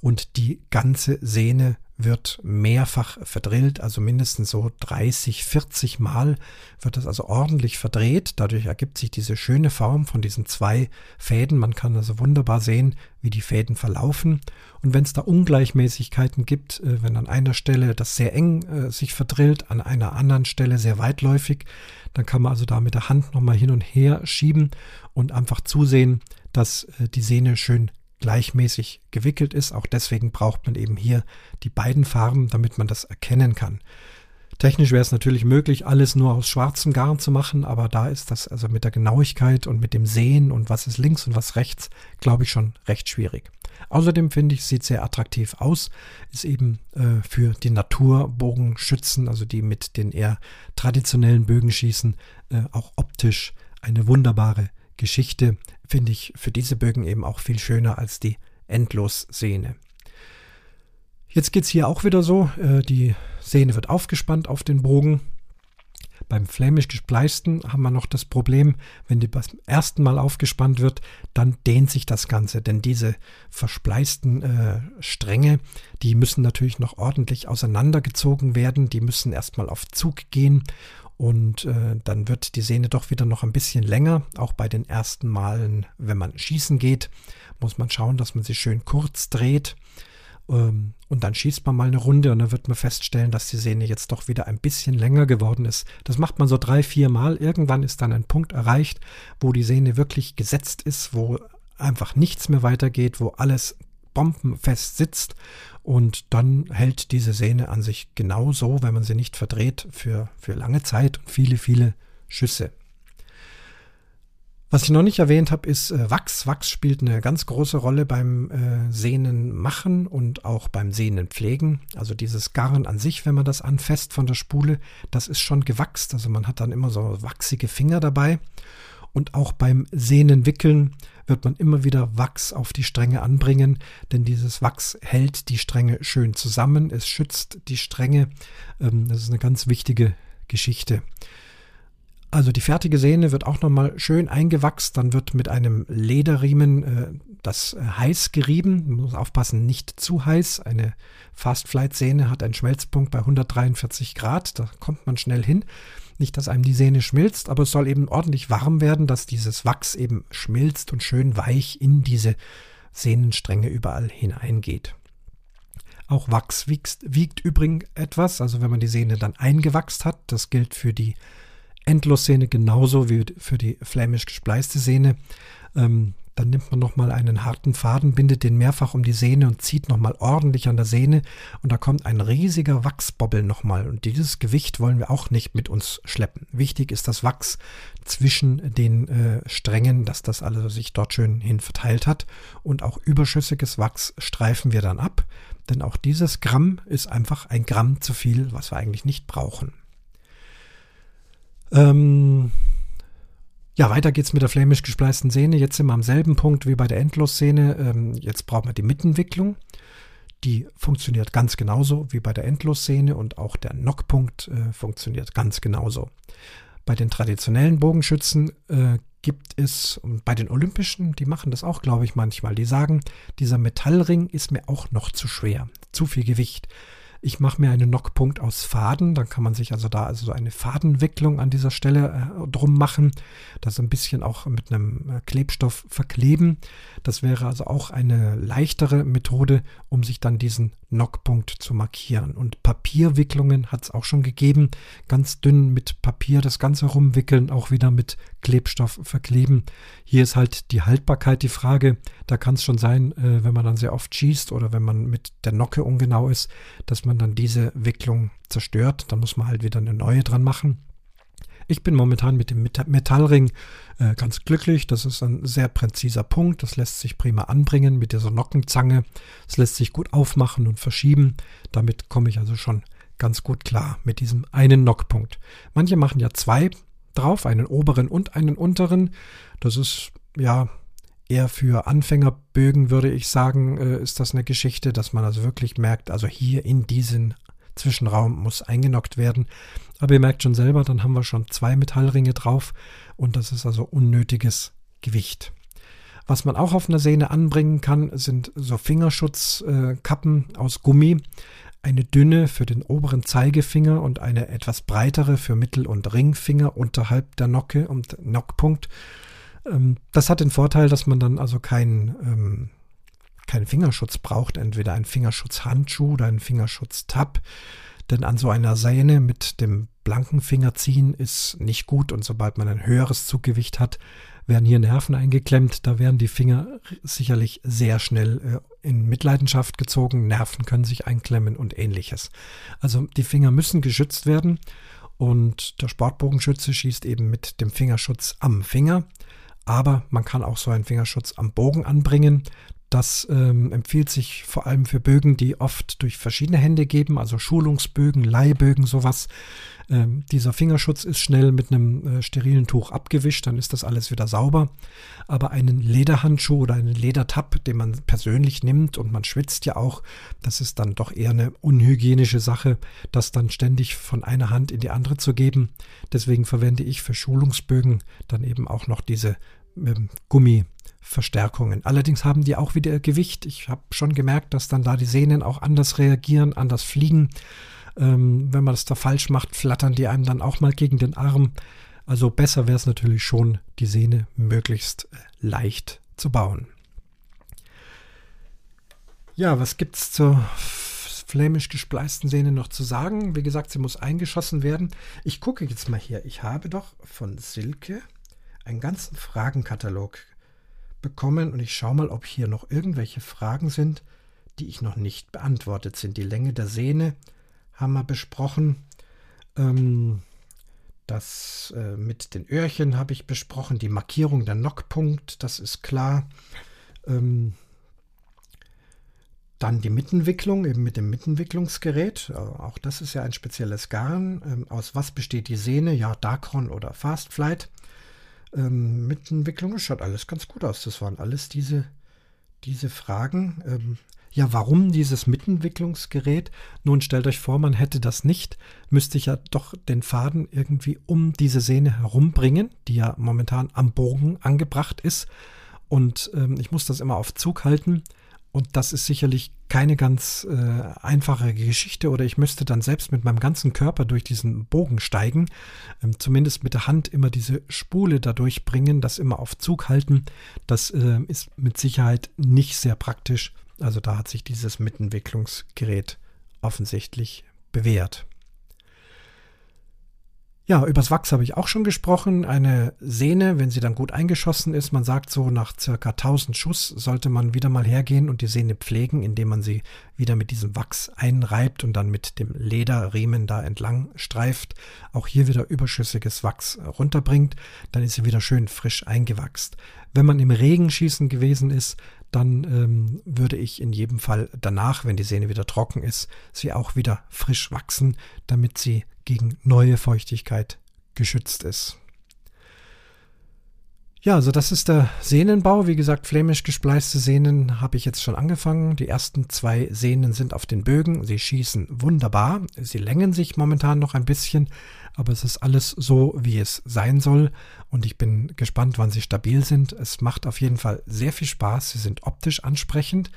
und die ganze Sehne wird mehrfach verdrillt, also mindestens so 30, 40 Mal wird das also ordentlich verdreht. Dadurch ergibt sich diese schöne Form von diesen zwei Fäden. Man kann also wunderbar sehen, wie die Fäden verlaufen. Und wenn es da Ungleichmäßigkeiten gibt, äh, wenn an einer Stelle das sehr eng äh, sich verdrillt, an einer anderen Stelle sehr weitläufig, dann kann man also da mit der Hand nochmal hin und her schieben und einfach zusehen, dass äh, die Sehne schön gleichmäßig gewickelt ist. Auch deswegen braucht man eben hier die beiden Farben, damit man das erkennen kann. Technisch wäre es natürlich möglich, alles nur aus schwarzem Garn zu machen, aber da ist das also mit der Genauigkeit und mit dem Sehen und was ist links und was rechts, glaube ich, schon recht schwierig. Außerdem finde ich, sieht sehr attraktiv aus, ist eben äh, für die Naturbogenschützen, also die mit den eher traditionellen Bögen schießen, äh, auch optisch eine wunderbare Geschichte finde ich für diese Bögen eben auch viel schöner als die Endlos-Sehne. Jetzt geht es hier auch wieder so, äh, die Sehne wird aufgespannt auf den Bogen. Beim flämisch gespleisten haben wir noch das Problem, wenn die beim ersten Mal aufgespannt wird, dann dehnt sich das Ganze, denn diese verspleisten äh, Stränge, die müssen natürlich noch ordentlich auseinandergezogen werden, die müssen erstmal auf Zug gehen und äh, dann wird die Sehne doch wieder noch ein bisschen länger. Auch bei den ersten Malen, wenn man schießen geht, muss man schauen, dass man sie schön kurz dreht. Ähm, und dann schießt man mal eine Runde und dann wird man feststellen, dass die Sehne jetzt doch wieder ein bisschen länger geworden ist. Das macht man so drei, vier Mal. Irgendwann ist dann ein Punkt erreicht, wo die Sehne wirklich gesetzt ist, wo einfach nichts mehr weitergeht, wo alles bombenfest sitzt und dann hält diese Sehne an sich genauso, wenn man sie nicht verdreht, für, für lange Zeit und viele, viele Schüsse. Was ich noch nicht erwähnt habe, ist äh, Wachs. Wachs spielt eine ganz große Rolle beim äh, Sehnen machen und auch beim Sehnen pflegen. Also dieses Garn an sich, wenn man das anfasst von der Spule, das ist schon gewachst. Also man hat dann immer so wachsige Finger dabei. Und auch beim Sehnen wickeln wird man immer wieder Wachs auf die Stränge anbringen, denn dieses Wachs hält die Stränge schön zusammen, es schützt die Stränge. Ähm, das ist eine ganz wichtige Geschichte. Also die fertige Sehne wird auch nochmal schön eingewachst, dann wird mit einem Lederriemen äh, das äh, heiß gerieben. Man muss aufpassen, nicht zu heiß. Eine Fast Flight Sehne hat einen Schmelzpunkt bei 143 Grad, da kommt man schnell hin. Nicht, dass einem die Sehne schmilzt, aber es soll eben ordentlich warm werden, dass dieses Wachs eben schmilzt und schön weich in diese Sehnenstränge überall hineingeht. Auch Wachs wiegt, wiegt übrigens etwas, also wenn man die Sehne dann eingewachst hat, das gilt für die Endlossehne genauso wie für die flämisch gespleiste Sehne. Ähm, dann nimmt man nochmal einen harten Faden, bindet den mehrfach um die Sehne und zieht nochmal ordentlich an der Sehne und da kommt ein riesiger Wachsbobbel nochmal und dieses Gewicht wollen wir auch nicht mit uns schleppen. Wichtig ist das Wachs zwischen den äh, Strängen, dass das also sich dort schön hin verteilt hat und auch überschüssiges Wachs streifen wir dann ab, denn auch dieses Gramm ist einfach ein Gramm zu viel, was wir eigentlich nicht brauchen. Ähm, ja, weiter geht's mit der flämisch gespleisten Sehne. Jetzt sind wir am selben Punkt wie bei der Endlossehne. Ähm, jetzt brauchen wir die Mittenwicklung. Die funktioniert ganz genauso wie bei der Endlossehne und auch der Knockpunkt äh, funktioniert ganz genauso. Bei den traditionellen Bogenschützen äh, gibt es, und bei den Olympischen, die machen das auch, glaube ich, manchmal, die sagen, dieser Metallring ist mir auch noch zu schwer, zu viel Gewicht. Ich mache mir einen Knockpunkt aus Faden. Dann kann man sich also da also eine Fadenwicklung an dieser Stelle äh, drum machen. Das ein bisschen auch mit einem äh, Klebstoff verkleben. Das wäre also auch eine leichtere Methode, um sich dann diesen Knockpunkt zu markieren. Und Papierwicklungen hat es auch schon gegeben. Ganz dünn mit Papier das Ganze rumwickeln, auch wieder mit Klebstoff verkleben. Hier ist halt die Haltbarkeit die Frage. Da kann es schon sein, äh, wenn man dann sehr oft schießt oder wenn man mit der Nocke ungenau ist, dass man dann diese Wicklung zerstört. Dann muss man halt wieder eine neue dran machen. Ich bin momentan mit dem Metallring äh, ganz glücklich. Das ist ein sehr präziser Punkt. Das lässt sich prima anbringen mit dieser Nockenzange. Es lässt sich gut aufmachen und verschieben. Damit komme ich also schon ganz gut klar mit diesem einen Nockpunkt. Manche machen ja zwei drauf, einen oberen und einen unteren. Das ist ja eher für Anfängerbögen, würde ich sagen, äh, ist das eine Geschichte, dass man also wirklich merkt, also hier in diesen Zwischenraum muss eingenockt werden. Aber ihr merkt schon selber, dann haben wir schon zwei Metallringe drauf und das ist also unnötiges Gewicht. Was man auch auf einer Sehne anbringen kann, sind so Fingerschutzkappen äh, aus Gummi. Eine dünne für den oberen Zeigefinger und eine etwas breitere für Mittel- und Ringfinger unterhalb der Nocke und Nockpunkt. Ähm, das hat den Vorteil, dass man dann also keinen ähm, keinen Fingerschutz braucht, entweder einen Fingerschutzhandschuh oder einen Fingerschutztab. Denn an so einer Sehne mit dem blanken Finger ziehen ist nicht gut und sobald man ein höheres Zuggewicht hat, werden hier Nerven eingeklemmt. Da werden die Finger sicherlich sehr schnell äh, in Mitleidenschaft gezogen. Nerven können sich einklemmen und ähnliches. Also die Finger müssen geschützt werden und der Sportbogenschütze schießt eben mit dem Fingerschutz am Finger. Aber man kann auch so einen Fingerschutz am Bogen anbringen. Das ähm, empfiehlt sich vor allem für Bögen, die oft durch verschiedene Hände geben, also Schulungsbögen, Leihbögen, sowas. Ähm, dieser Fingerschutz ist schnell mit einem äh, sterilen Tuch abgewischt, dann ist das alles wieder sauber. Aber einen Lederhandschuh oder einen Ledertab, den man persönlich nimmt und man schwitzt ja auch, das ist dann doch eher eine unhygienische Sache, das dann ständig von einer Hand in die andere zu geben. Deswegen verwende ich für Schulungsbögen dann eben auch noch diese ähm, Gummi. Verstärkungen. Allerdings haben die auch wieder Gewicht. Ich habe schon gemerkt, dass dann da die Sehnen auch anders reagieren, anders fliegen. Ähm, wenn man das da falsch macht, flattern die einem dann auch mal gegen den Arm. Also besser wäre es natürlich schon, die Sehne möglichst äh, leicht zu bauen. Ja, was gibt es zur flämisch gespleisten Sehne noch zu sagen? Wie gesagt, sie muss eingeschossen werden. Ich gucke jetzt mal hier. Ich habe doch von Silke einen ganzen Fragenkatalog bekommen und ich schaue mal, ob hier noch irgendwelche Fragen sind, die ich noch nicht beantwortet sind. Die Länge der Sehne haben wir besprochen. Ähm, das äh, mit den Öhrchen habe ich besprochen. Die Markierung der Nockpunkt, das ist klar. Ähm, dann die Mittenwicklung, eben mit dem Mittenwicklungsgerät. Äh, auch das ist ja ein spezielles Garn. Ähm, aus was besteht die Sehne? Ja, Dacron oder Fastflight ähm, Mitentwicklung. Es schaut alles ganz gut aus. Das waren alles diese, diese Fragen. Ähm, ja, warum dieses Mitentwicklungsgerät? Nun stellt euch vor, man hätte das nicht, müsste ich ja doch den Faden irgendwie um diese Sehne herumbringen, die ja momentan am Bogen angebracht ist. Und ähm, ich muss das immer auf Zug halten. Und das ist sicherlich keine ganz äh, einfache Geschichte oder ich müsste dann selbst mit meinem ganzen Körper durch diesen Bogen steigen, ähm, zumindest mit der Hand immer diese Spule dadurch bringen, das immer auf Zug halten. Das äh, ist mit Sicherheit nicht sehr praktisch. Also da hat sich dieses Mitentwicklungsgerät offensichtlich bewährt. Ja, übers Wachs habe ich auch schon gesprochen. Eine Sehne, wenn sie dann gut eingeschossen ist, man sagt so nach circa 1000 Schuss sollte man wieder mal hergehen und die Sehne pflegen, indem man sie wieder mit diesem Wachs einreibt und dann mit dem Lederriemen da entlang streift. Auch hier wieder überschüssiges Wachs runterbringt, dann ist sie wieder schön frisch eingewachst. Wenn man im Regenschießen gewesen ist, dann ähm, würde ich in jedem Fall danach, wenn die Sehne wieder trocken ist, sie auch wieder frisch wachsen, damit sie gegen neue Feuchtigkeit geschützt ist. Ja, also das ist der Sehnenbau. Wie gesagt, flämisch gespleiste Sehnen habe ich jetzt schon angefangen. Die ersten zwei Sehnen sind auf den Bögen. Sie schießen wunderbar. Sie längen sich momentan noch ein bisschen, aber es ist alles so, wie es sein soll. Und ich bin gespannt, wann sie stabil sind. Es macht auf jeden Fall sehr viel Spaß. Sie sind optisch ansprechend.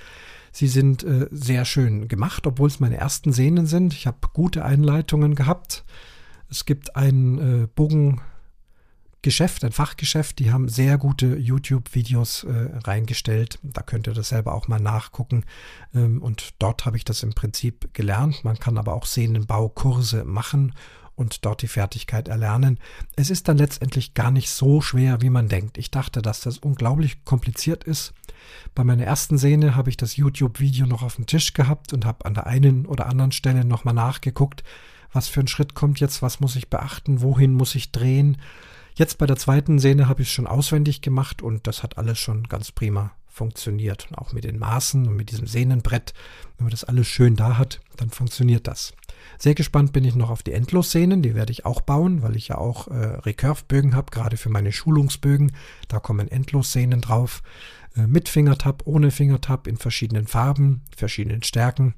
Sie sind äh, sehr schön gemacht, obwohl es meine ersten Sehnen sind. Ich habe gute Einleitungen gehabt. Es gibt ein äh, Bogen Geschäft, ein Fachgeschäft, die haben sehr gute YouTube-Videos äh, reingestellt. Da könnt ihr das selber auch mal nachgucken. Ähm, und dort habe ich das im Prinzip gelernt. Man kann aber auch Sehnenbaukurse machen und dort die Fertigkeit erlernen. Es ist dann letztendlich gar nicht so schwer, wie man denkt. Ich dachte, dass das unglaublich kompliziert ist. Bei meiner ersten Sehne habe ich das YouTube-Video noch auf dem Tisch gehabt und habe an der einen oder anderen Stelle nochmal nachgeguckt, was für ein Schritt kommt jetzt, was muss ich beachten, wohin muss ich drehen. Jetzt bei der zweiten Szene habe ich es schon auswendig gemacht und das hat alles schon ganz prima funktioniert. Und auch mit den Maßen und mit diesem Sehnenbrett, wenn man das alles schön da hat, dann funktioniert das. Sehr gespannt bin ich noch auf die Endlosszenen, die werde ich auch bauen, weil ich ja auch äh, Recurve-Bögen habe, gerade für meine Schulungsbögen. Da kommen Endlosszenen drauf. Äh, mit Fingertab, ohne Fingertab, in verschiedenen Farben, verschiedenen Stärken.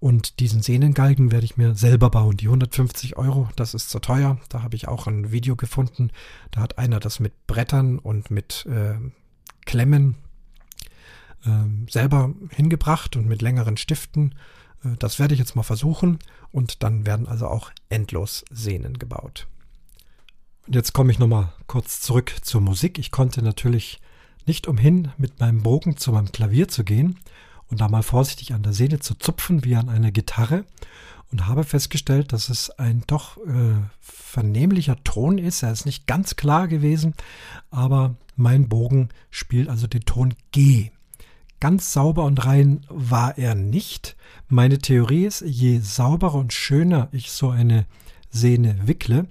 Und diesen Sehnengalgen werde ich mir selber bauen. Die 150 Euro, das ist zu teuer. Da habe ich auch ein Video gefunden. Da hat einer das mit Brettern und mit äh, Klemmen selber hingebracht und mit längeren Stiften. Äh, das werde ich jetzt mal versuchen. Und dann werden also auch endlos Sehnen gebaut. Und jetzt komme ich nochmal kurz zurück zur Musik. Ich konnte natürlich nicht umhin, mit meinem Bogen zu meinem Klavier zu gehen und da mal vorsichtig an der Sehne zu zupfen wie an einer Gitarre und habe festgestellt, dass es ein doch äh, vernehmlicher Ton ist. Er ist nicht ganz klar gewesen, aber mein Bogen spielt also den Ton G. Ganz sauber und rein war er nicht. Meine Theorie ist, je sauberer und schöner ich so eine Sehne wickle,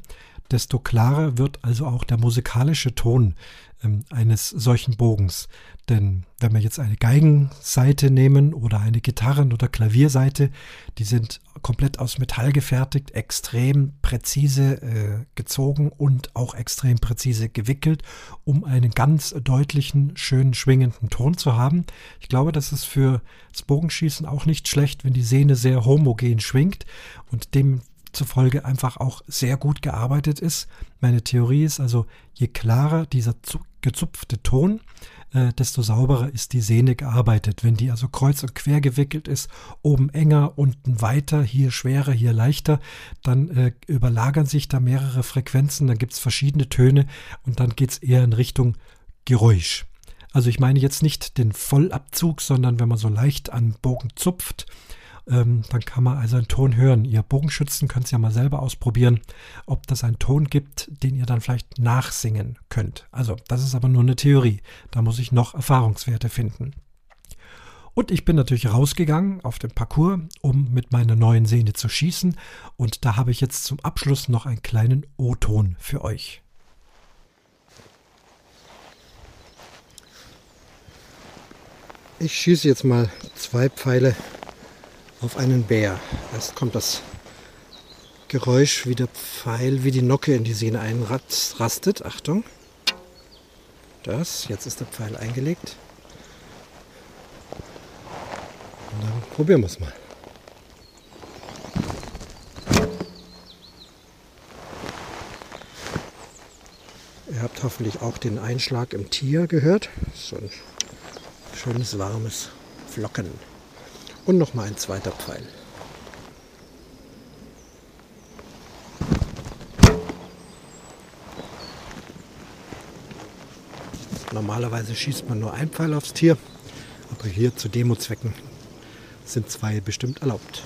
desto klarer wird also auch der musikalische Ton ähm, eines solchen Bogens. Denn wenn wir jetzt eine Geigenseite nehmen oder eine Gitarren- oder Klavierseite, die sind komplett aus Metall gefertigt, extrem präzise äh, gezogen und auch extrem präzise gewickelt, um einen ganz deutlichen, schönen, schwingenden Ton zu haben. Ich glaube, das ist für das Bogenschießen auch nicht schlecht, wenn die Sehne sehr homogen schwingt und demzufolge einfach auch sehr gut gearbeitet ist. Meine Theorie ist also, je klarer dieser gezupfte Ton, äh, desto sauberer ist die Sehne gearbeitet. Wenn die also kreuz und quer gewickelt ist, oben enger, unten weiter, hier schwerer, hier leichter, dann äh, überlagern sich da mehrere Frequenzen, dann gibt es verschiedene Töne und dann geht es eher in Richtung Geräusch. Also ich meine jetzt nicht den Vollabzug, sondern wenn man so leicht an Bogen zupft, ähm, dann kann man also einen Ton hören. Ihr Bogenschützen könnt es ja mal selber ausprobieren, ob das einen Ton gibt, den ihr dann vielleicht nachsingen könnt. Also das ist aber nur eine Theorie. Da muss ich noch Erfahrungswerte finden. Und ich bin natürlich rausgegangen auf den Parcours, um mit meiner neuen Sehne zu schießen. Und da habe ich jetzt zum Abschluss noch einen kleinen O-Ton für euch. Ich schieße jetzt mal zwei Pfeile auf einen Bär. Erst kommt das Geräusch, wie der Pfeil, wie die Nocke in die Sehne einrastet. Achtung. Das, jetzt ist der Pfeil eingelegt. Und dann probieren wir es mal. Ihr habt hoffentlich auch den Einschlag im Tier gehört. So ein schönes warmes Flocken. Und noch mal ein zweiter Pfeil. Normalerweise schießt man nur ein Pfeil aufs Tier, aber hier zu Demozwecken sind zwei bestimmt erlaubt.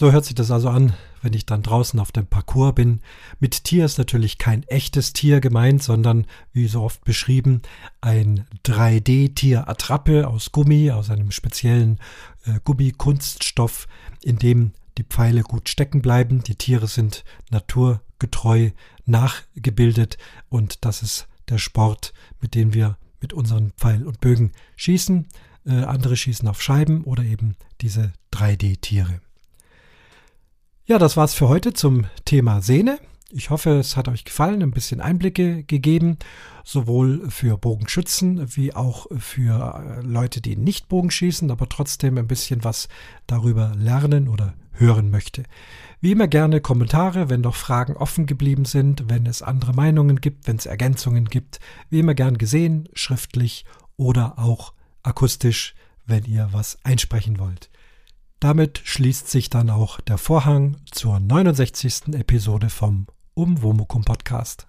So hört sich das also an, wenn ich dann draußen auf dem Parcours bin. Mit Tier ist natürlich kein echtes Tier gemeint, sondern, wie so oft beschrieben, ein 3D-Tier-Attrappe aus Gummi, aus einem speziellen äh, Gummikunststoff, in dem die Pfeile gut stecken bleiben. Die Tiere sind naturgetreu nachgebildet und das ist der Sport, mit dem wir mit unseren Pfeil und Bögen schießen. Äh, andere schießen auf Scheiben oder eben diese 3D-Tiere. Ja, das war's für heute zum Thema Sehne. Ich hoffe, es hat euch gefallen, ein bisschen Einblicke gegeben, sowohl für Bogenschützen wie auch für äh, Leute, die nicht Bogenschießen, aber trotzdem ein bisschen was darüber lernen oder hören möchte. Wie immer gerne Kommentare, wenn noch Fragen offen geblieben sind, wenn es andere Meinungen gibt, wenn es Ergänzungen gibt. Wie immer gern gesehen, schriftlich oder auch akustisch, wenn ihr was einsprechen wollt. Damit schließt sich dann auch der Vorhang zur 69. Episode vom Umwomukum Podcast.